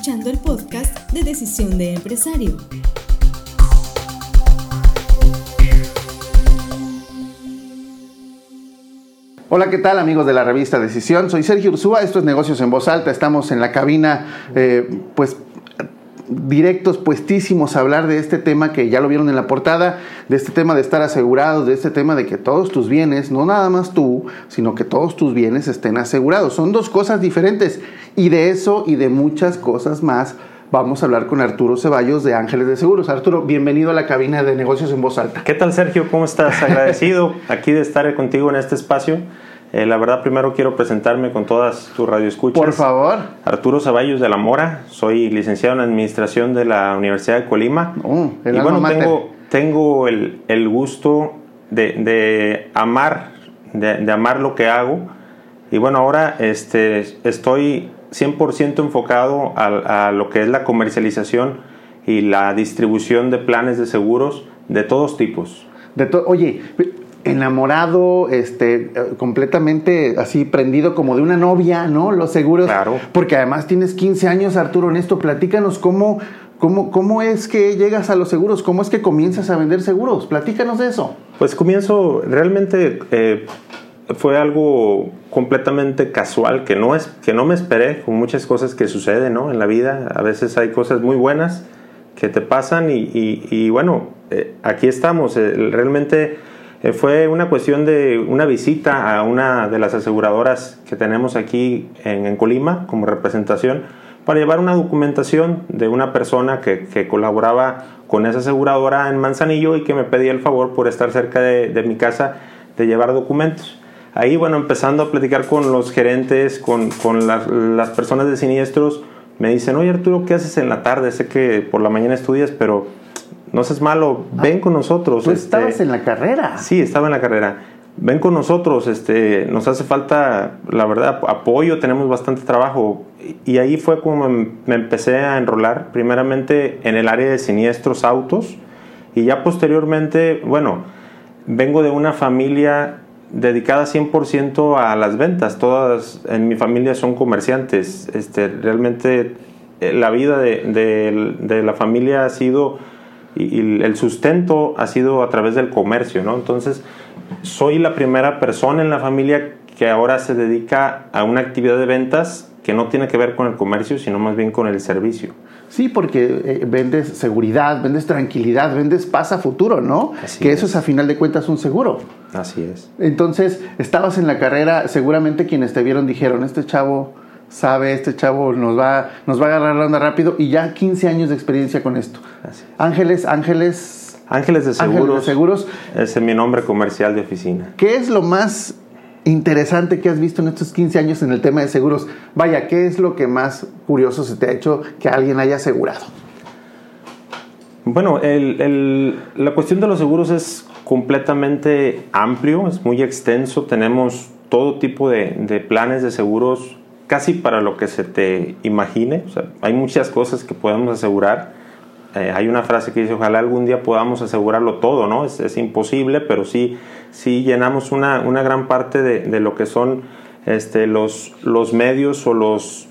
escuchando el podcast de Decisión de Empresario. Hola, ¿qué tal amigos de la revista Decisión? Soy Sergio Ursúa, esto es Negocios en Voz Alta, estamos en la cabina, eh, pues directos, puestísimos a hablar de este tema que ya lo vieron en la portada, de este tema de estar asegurados, de este tema de que todos tus bienes, no nada más tú, sino que todos tus bienes estén asegurados. Son dos cosas diferentes y de eso y de muchas cosas más vamos a hablar con Arturo Ceballos de Ángeles de Seguros. Arturo, bienvenido a la cabina de negocios en voz alta. ¿Qué tal Sergio? ¿Cómo estás? Agradecido aquí de estar contigo en este espacio. Eh, la verdad, primero quiero presentarme con todas tus radioescuchas. Por favor. Arturo Ceballos de la Mora, soy licenciado en Administración de la Universidad de Colima. El y bueno, tengo, tengo el, el gusto de, de amar, de, de amar lo que hago. Y bueno, ahora este, estoy 100% enfocado a, a lo que es la comercialización y la distribución de planes de seguros de todos tipos. De to- Oye, enamorado, este, eh, completamente así prendido como de una novia, ¿no? Los seguros. Claro. Porque además tienes 15 años, Arturo, en esto. Platícanos cómo, cómo, cómo es que llegas a los seguros, cómo es que comienzas a vender seguros. Platícanos de eso. Pues comienzo, realmente eh, fue algo completamente casual, que no, es, que no me esperé, con muchas cosas que suceden ¿no? en la vida. A veces hay cosas muy buenas que te pasan y, y- y bueno, eh, aquí estamos. Eh, realmente eh, fue una cuestión de una visita a una de las aseguradoras que tenemos aquí en, Colima como representación para llevar una documentación de una persona que, colaboraba con esa aseguradora en Manzanillo y que me pedía el favor por estar cerca de, de mi casa de llevar documentos. Ahí, bueno, empezando a platicar con los gerentes, con, con las, las personas de siniestros, me dicen, oye Arturo, ¿qué haces en la tarde? Sé que por la mañana estudias, pero no seas malo, ven con nosotros. Tú este, estabas en la carrera. Sí, estaba en la carrera. Ven con nosotros, este, nos hace falta, la verdad, apoyo, tenemos bastante trabajo. Y ahí fue como me me empecé a enrolar, primeramente en el área de siniestros autos, y ya posteriormente, bueno, vengo de una familia dedicada 100% a las ventas. Todas en mi familia son comerciantes. Este, realmente eh, la vida de, de- de la familia ha sido y, y el sustento ha sido a través del comercio, ¿no? Entonces, soy la primera persona en la familia que ahora se dedica a una actividad de ventas que no tiene que ver con el comercio, sino más bien con el servicio. Sí, porque eh, vendes seguridad, vendes tranquilidad, vendes paz a futuro, ¿no? Así que eso es. es a final de cuentas un seguro. Así es. Entonces, estabas en la carrera, seguramente quienes te vieron dijeron, este chavo sabe, este chavo nos va, nos va a agarrar la onda rápido y ya 15 años de experiencia con esto. Así. Ángeles, Ángeles, Ángeles de Ángeles Seguros, de Seguros, ese es mi nombre comercial de oficina. ¿qué es lo más interesante que has visto en estos 15 años en el tema de seguros? Vaya, ¿qué es lo que más curioso se te ha hecho que alguien haya asegurado? Bueno, el- el- la cuestión de los seguros es completamente amplio, es muy extenso. Tenemos todo tipo de, de planes de seguros, casi para lo que se te imagine. Hay muchas cosas que podemos asegurar. Eh, hay una frase que dice, ojalá algún día podamos asegurarlo todo, ¿no? Es, imposible, pero sí, sí llenamos una, una gran parte de, lo que son este, los, los medios o los,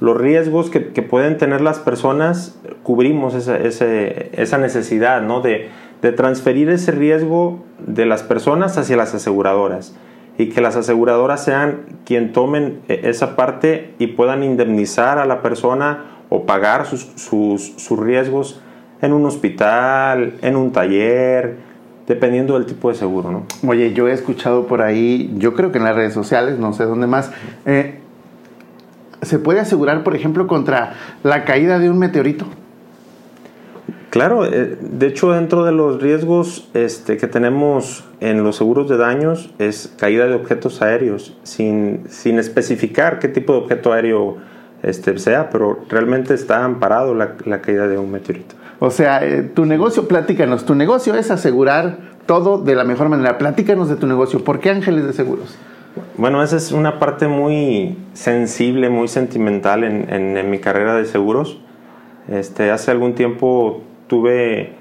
los riesgos que, pueden tener las personas, cubrimos esa, esa necesidad ¿no? de, de transferir ese riesgo de las personas hacia las aseguradoras y que las aseguradoras sean quien tomen eh, esa parte y puedan indemnizar a la persona o pagar sus, sus, riesgos en un hospital, en un taller, dependiendo del tipo de seguro. ¿no? Oye, yo he escuchado por ahí, yo creo que en las redes sociales, no sé dónde más, eh, ¿se puede asegurar, por ejemplo, contra la caída de un meteorito? Claro, eh, de hecho dentro de los riesgos este, que tenemos en los seguros de daños es caída de objetos aéreos, sin, sin especificar qué tipo de objeto aéreo este, sea, pero realmente está amparado la, la caída de un meteorito. O sea, eh, tu negocio, platícanos, tu negocio es asegurar todo de la mejor manera. Platícanos de tu negocio. ¿Por qué Ángeles de Seguros? Bueno, esa es una parte muy sensible, muy sentimental en, en- en mi carrera de seguros. Este, hace algún tiempo tuve,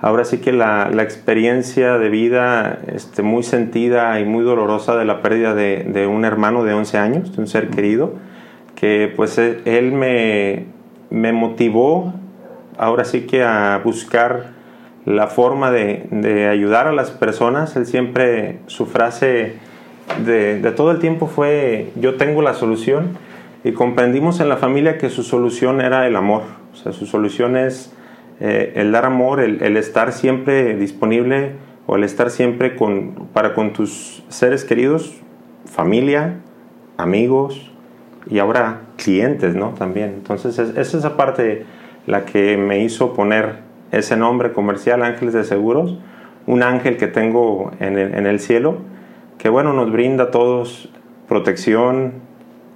ahora sí que la, la experiencia de vida este, muy sentida y muy dolorosa de la pérdida de, de un hermano de 11 años, de un ser querido, que pues e- él me, me motivó ahora sí que a buscar la forma de, de ayudar a las personas. Él siempre, su frase de, de, todo el tiempo fue, yo tengo la solución. Y comprendimos en la familia que su solución era el amor. O sea, su solución es eh, el dar amor, el, estar siempre disponible o el estar siempre con, para con tus seres queridos, familia, amigos y ahora clientes, ¿no? También. Entonces, es, es esa parte la que me hizo poner ese nombre comercial, Ángeles de Seguros, un ángel que tengo en el, cielo, que bueno, nos brinda a todos protección,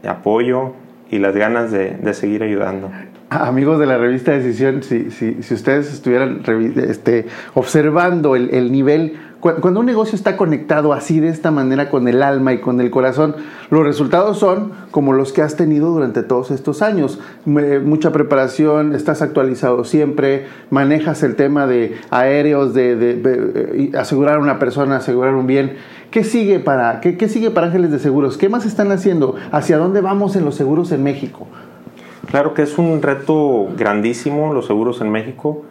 apoyo y las ganas de seguir ayudando. Amigos de la revista Decisión, si, si, si ustedes estuvieran este, observando el, el nivel cuando un negocio está conectado así de esta manera con el alma y con el corazón, los resultados son como los que has tenido durante todos estos años. Mucha preparación, estás actualizado siempre, manejas el tema de aéreos, de, de asegurar a una persona, asegurar un bien. ¿Qué sigue, para, qué, ¿Qué sigue para Ángeles de Seguros? ¿Qué más están haciendo? ¿Hacia dónde vamos en los seguros en México? Claro que es un reto grandísimo los seguros en México.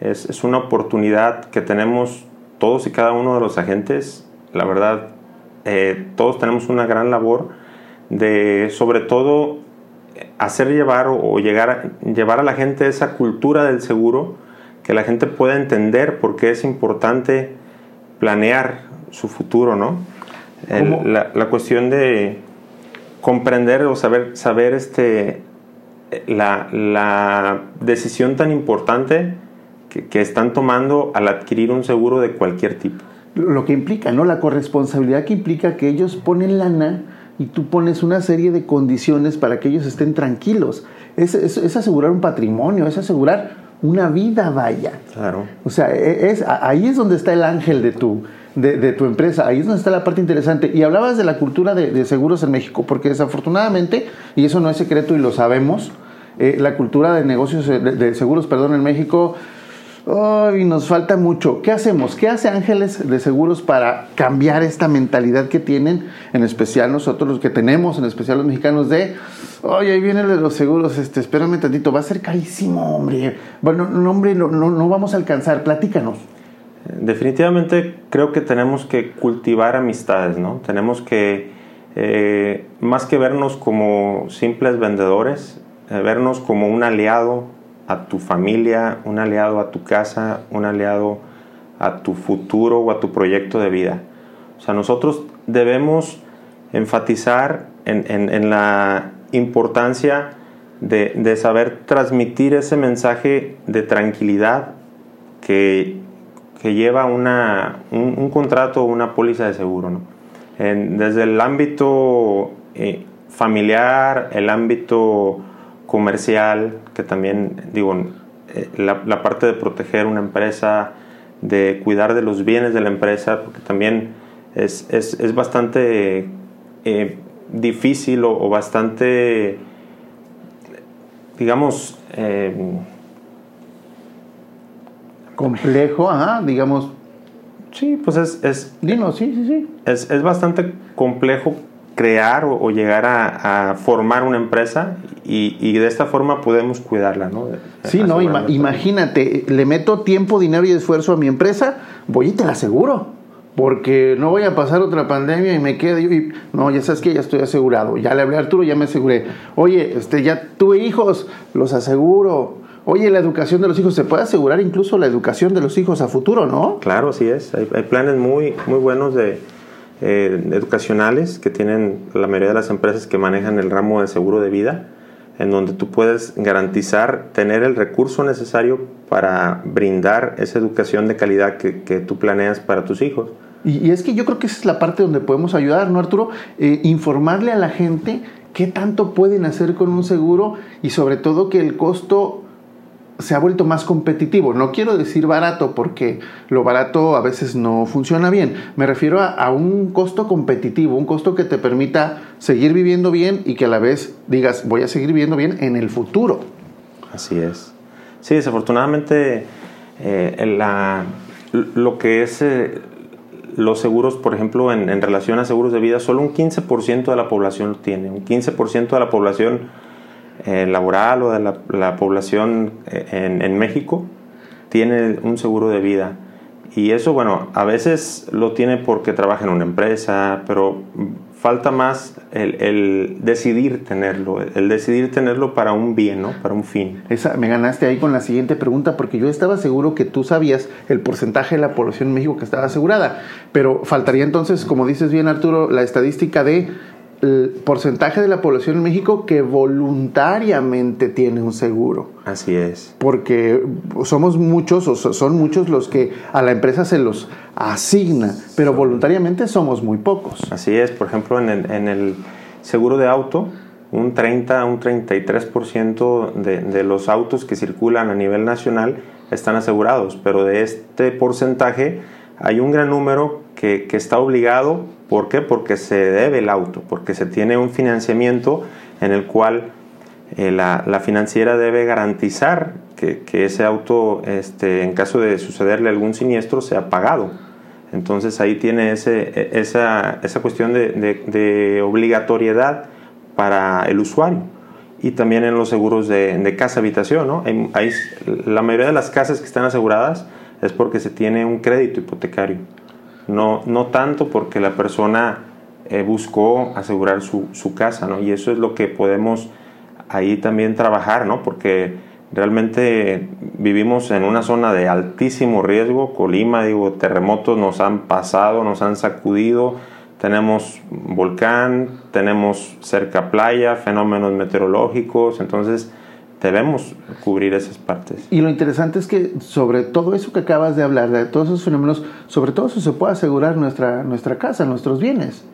Es, es una oportunidad que tenemos todos y cada uno de los agentes, la verdad, eh, todos tenemos una gran labor de, sobre todo, hacer llevar o llegar a, llevar a la gente esa cultura del seguro, que la gente pueda entender por qué es importante planear su futuro, ¿no? El, la, la, cuestión de comprender o saber, saber este, la, la decisión tan importante que, que, están tomando al adquirir un seguro de cualquier tipo. Lo que implica, ¿no? La corresponsabilidad que implica que ellos ponen lana y tú pones una serie de condiciones para que ellos estén tranquilos. Es, es, es asegurar un patrimonio, es asegurar una vida, vaya. Claro. O sea, es, ahí es donde está el ángel de tu, de, tu empresa. Ahí es donde está la parte interesante. Y hablabas de la cultura de, seguros en México, porque desafortunadamente, y eso no es secreto y lo sabemos, eh, la cultura de negocios, de, de, seguros, perdón, en México, oh, nos falta mucho. ¿Qué hacemos? ¿Qué hace Ángeles de Seguros para cambiar esta mentalidad que tienen, en especial nosotros los que tenemos, en especial los mexicanos, de, oye, ahí viene de los seguros, este, espérame tantito, va a ser carísimo, hombre. Bueno, no, hombre, no, no, no vamos a alcanzar, platícanos. Definitivamente creo que tenemos que cultivar amistades, ¿no? Tenemos que, eh, más que vernos como simples vendedores, eh, vernos como un aliado a tu familia, un aliado a tu casa, un aliado a tu futuro o a tu proyecto de vida. O sea, nosotros debemos enfatizar en, la importancia de, de, saber transmitir ese mensaje de tranquilidad que, lleva una, un, contrato o una póliza de seguro. ¿no? Desde el ámbito eh, familiar, el ámbito comercial, que también, digo, eh, la, parte de proteger una empresa, de cuidar de los bienes de la empresa, porque también es, es, es bastante eh, difícil o, bastante, digamos, complejo, ajá, digamos. Sí, pues es... es Dino, sí, sí, sí. Es, es bastante complejo crear o, o llegar a, a, formar una empresa y, y, de esta forma podemos cuidarla, ¿no? Sí, no, ima imagínate, le meto tiempo, dinero y esfuerzo a mi empresa, voy y te la aseguro. Porque no voy a pasar otra pandemia y me quedo y no, ya sabes que ya estoy asegurado. Ya le hablé a Arturo, ya me aseguré. Oye, este, ya tuve hijos, los aseguro. Oye, la educación de los hijos, se puede asegurar incluso la educación de los hijos a futuro, ¿no? Claro, sí es. Hay, hay planes muy, muy buenos de, eh, educacionales que tienen la mayoría de las empresas que manejan el ramo de seguro de vida, en donde tú puedes garantizar tener el recurso necesario para brindar esa educación de calidad que, que tú planeas para tus hijos. Y, y, es que yo creo que esa es la parte donde podemos ayudar, ¿no, Arturo? Eh, informarle a la gente qué tanto pueden hacer con un seguro y sobre todo que el costo se ha vuelto más competitivo. No quiero decir barato porque lo barato a veces no funciona bien. Me refiero a, un costo competitivo, un costo que te permita seguir viviendo bien y que a la vez digas voy a seguir viviendo bien en el futuro. Así es. Sí, desafortunadamente eh, la, lo que es eh, los seguros, por ejemplo, en, en, relación a seguros de vida, solo un 15% de la población lo tiene. Un 15% de la población eh, laboral o de la, la población eh, en, México tiene un seguro de vida. Y eso, bueno, a veces lo tiene porque trabaja en una empresa, pero falta más el, el, decidir tenerlo, el decidir tenerlo para un bien, ¿no? Para un fin. Esa, me ganaste ahí con la siguiente pregunta porque yo estaba seguro que tú sabías el porcentaje de la población en México que estaba asegurada, pero faltaría entonces, como dices bien Arturo, la estadística de el porcentaje de la población en México que voluntariamente tiene un seguro. Así es. Porque somos muchos, o son muchos los que a la empresa se los asigna, pero voluntariamente somos muy pocos. Así es, por ejemplo, en el, en el seguro de auto, un 30, un 33% de, de los autos que circulan a nivel nacional están asegurados, pero de este porcentaje hay un gran número que, que, está obligado. ¿Por qué? Porque se debe el auto, porque se tiene un financiamiento en el cual eh, la, la, financiera debe garantizar que, que ese auto, este, en caso de sucederle algún siniestro, sea pagado. Entonces ahí tiene ese, e, esa, esa cuestión de, de, de, obligatoriedad para el usuario. Y también en los seguros de, de casa-habitación. ¿no? Hay, hay, la mayoría de las casas que están aseguradas es porque se tiene un crédito hipotecario. No, no tanto porque la persona eh, buscó asegurar su, su, casa, ¿no? Y eso es lo que podemos ahí también trabajar, ¿no? Porque realmente vivimos en una zona de altísimo riesgo. Colima, digo, terremotos nos han pasado, nos han sacudido. Tenemos volcán, tenemos cerca playa, fenómenos meteorológicos. Entonces, debemos cubrir esas partes. Y lo interesante es que sobre todo eso que acabas de hablar, de todos esos fenómenos, sobre todo eso se puede asegurar nuestra, nuestra casa, nuestros bienes.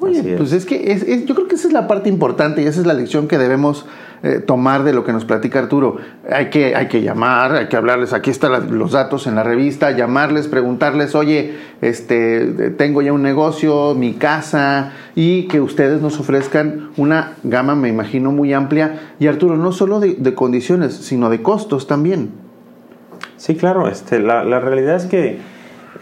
Oye, es. pues es que es, es, yo creo que esa es la parte importante y esa es la lección que debemos eh, tomar de lo que nos platica Arturo. Hay que, hay que llamar, hay que hablarles, aquí están los datos en la revista, llamarles, preguntarles, oye, este, tengo ya un negocio, mi casa, y que ustedes nos ofrezcan una gama, me imagino, muy amplia. Y Arturo, no solo de, de condiciones, sino de costos también. Sí, claro, este, la, la realidad es que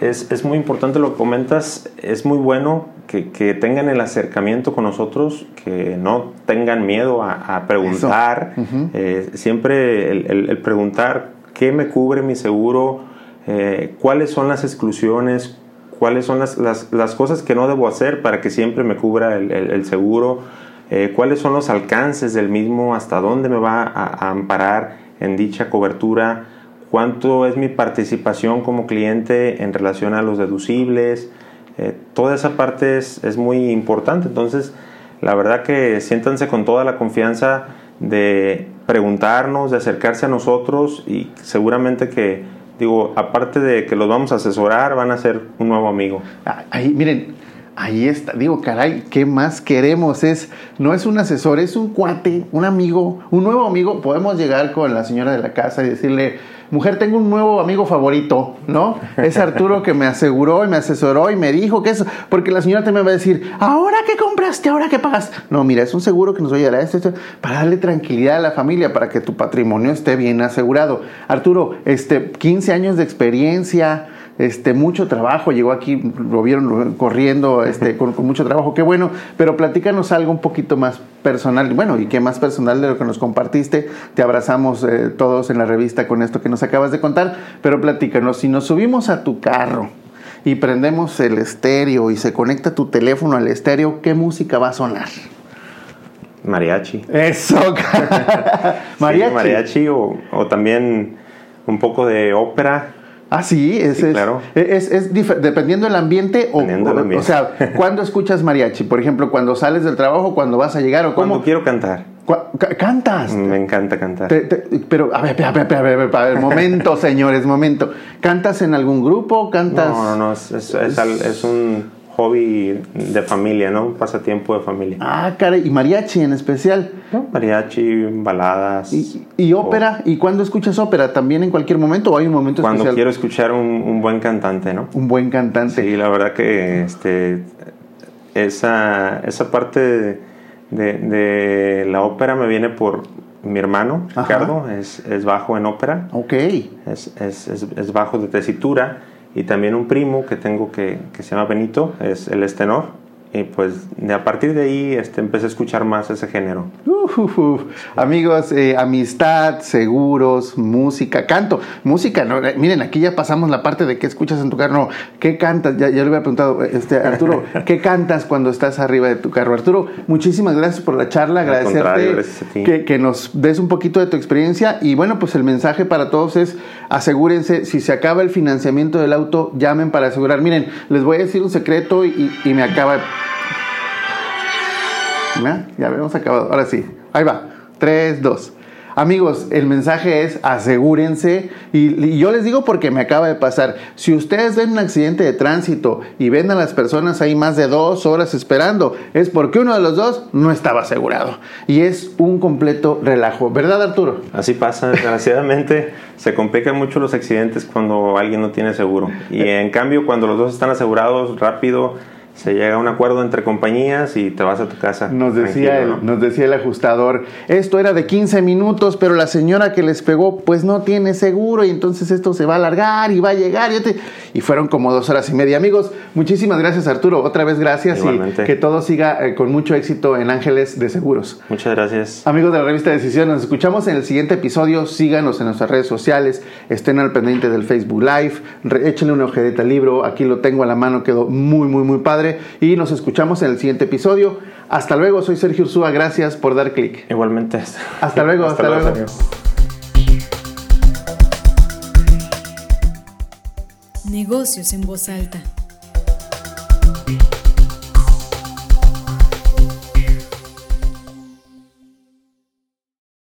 es, es, muy importante lo que comentas, es muy bueno que, que, tengan el acercamiento con nosotros, que no tengan miedo a, a preguntar, uh -huh. eh, siempre el, el, el, preguntar qué me cubre mi seguro, eh, cuáles son las exclusiones, cuáles son las, las, las, cosas que no debo hacer para que siempre me cubra el, el seguro, eh, cuáles son los alcances del mismo, hasta dónde me va a, a amparar en dicha cobertura cuánto es mi participación como cliente en relación a los deducibles. Eh, toda esa parte es, es, muy importante. Entonces, la verdad que siéntanse con toda la confianza de preguntarnos, de acercarse a nosotros y seguramente que, digo, aparte de que los vamos a asesorar, van a ser un nuevo amigo. Ahí, miren, ahí está, digo, caray, ¿qué más queremos? Es, no es un asesor, es un cuate, un amigo, un nuevo amigo. Podemos llegar con la señora de la casa y decirle, mujer, tengo un nuevo amigo favorito, ¿no? Es Arturo que me aseguró y me asesoró y me dijo que eso, porque la señora también va a decir, ¿ahora qué compraste? ¿Ahora qué pagas? No, mira, es un seguro que nos va a ayudar a esto, esto, para darle tranquilidad a la familia, para que tu patrimonio esté bien asegurado. Arturo, este, 15 años de experiencia, este, mucho trabajo, llegó aquí, lo vieron corriendo este, con, con, mucho trabajo, qué bueno, pero platícanos algo un poquito más personal, bueno, y qué más personal de lo que nos compartiste, te abrazamos eh, todos en la revista con esto que nos acabas de contar, pero platícanos, si nos subimos a tu carro y prendemos el estéreo y se conecta tu teléfono al estéreo, ¿qué música va a sonar? Mariachi. Eso, mariachi. Sí, mariachi o, o también un poco de ópera. Ah, sí, es, sí, claro. es, es, es dependiendo del ambiente o, dependiendo del ambiente. o sea, ¿cuándo escuchas mariachi? Por ejemplo, cuando sales del trabajo, cuando vas a llegar o cómo? Cuando quiero cantar. ¿Cantas? Me encanta cantar. Te, te, pero, a ver, a ver, a ver, a ver, a ver momento, señores, momento. ¿Cantas en algún grupo? ¿Cantas? No, no, no, es, es, es un hobby de familia, ¿no? Un pasatiempo de familia. Ah, caray, ¿y mariachi en especial? ¿No? Mariachi, baladas. ¿Y, y ópera? O... ¿Y cuándo escuchas ópera? ¿También en cualquier momento o hay un momento Cuando especial? quiero escuchar un, un, buen cantante, ¿no? Un buen cantante. Sí, la verdad que este, esa, esa parte de, de, de la ópera me viene por mi hermano, Ricardo, es, es, bajo en ópera. Ok. Es, es, es bajo de tesitura y también un primo que tengo que, que se llama Benito, es el estenor y pues de a partir de ahí este, empecé a escuchar más ese género. Uf, uf, uf. Amigos, eh, amistad, seguros, música, canto. Música, no, eh, miren, aquí ya pasamos la parte de qué escuchas en tu carro. No, ¿qué cantas? Ya, ya le había preguntado, este, Arturo, ¿qué cantas cuando estás arriba de tu carro? Arturo, muchísimas gracias por la charla, Al agradecerte gracias a ti. que, que nos des un poquito de tu experiencia. Y bueno, pues el mensaje para todos es asegúrense, si se acaba el financiamiento del auto, llamen para asegurar. Miren, les voy a decir un secreto y, me acaba... ¿Ya? Ya habíamos acabado. Ahora sí. Ahí va. 3, 2. Amigos, el mensaje es asegúrense y, y yo les digo porque me acaba de pasar. Si ustedes ven un accidente de tránsito y ven a las personas ahí más de dos horas esperando, es porque uno de los dos no estaba asegurado. Y es un completo relajo. ¿Verdad, Arturo? Así pasa, desgraciadamente se complican mucho los accidentes cuando alguien no tiene seguro. Y en cambio, cuando los dos están asegurados, rápido se llega a un acuerdo entre compañías y te vas a tu casa. Nos decía, el, ¿no? nos decía el ajustador, esto era de 15 minutos, pero la señora que les pegó pues no tiene seguro y entonces esto se va a alargar y va a llegar. Y, te- y fueron como dos horas y media. Amigos, muchísimas gracias Arturo, otra vez gracias Igualmente. y que todo siga eh, con mucho éxito en Ángeles de Seguros. Muchas gracias. Amigos de la revista Decisión, nos escuchamos en el siguiente episodio. Síganos en nuestras redes sociales, estén al pendiente del Facebook Live, échenle una ojedita al libro, aquí lo tengo a la mano, quedó muy, muy, muy padre. Y nos escuchamos en el siguiente episodio. Hasta luego, soy Sergio Ursúa, gracias por dar clic. Igualmente. Hasta luego, hasta luego. Negocios en voz alta.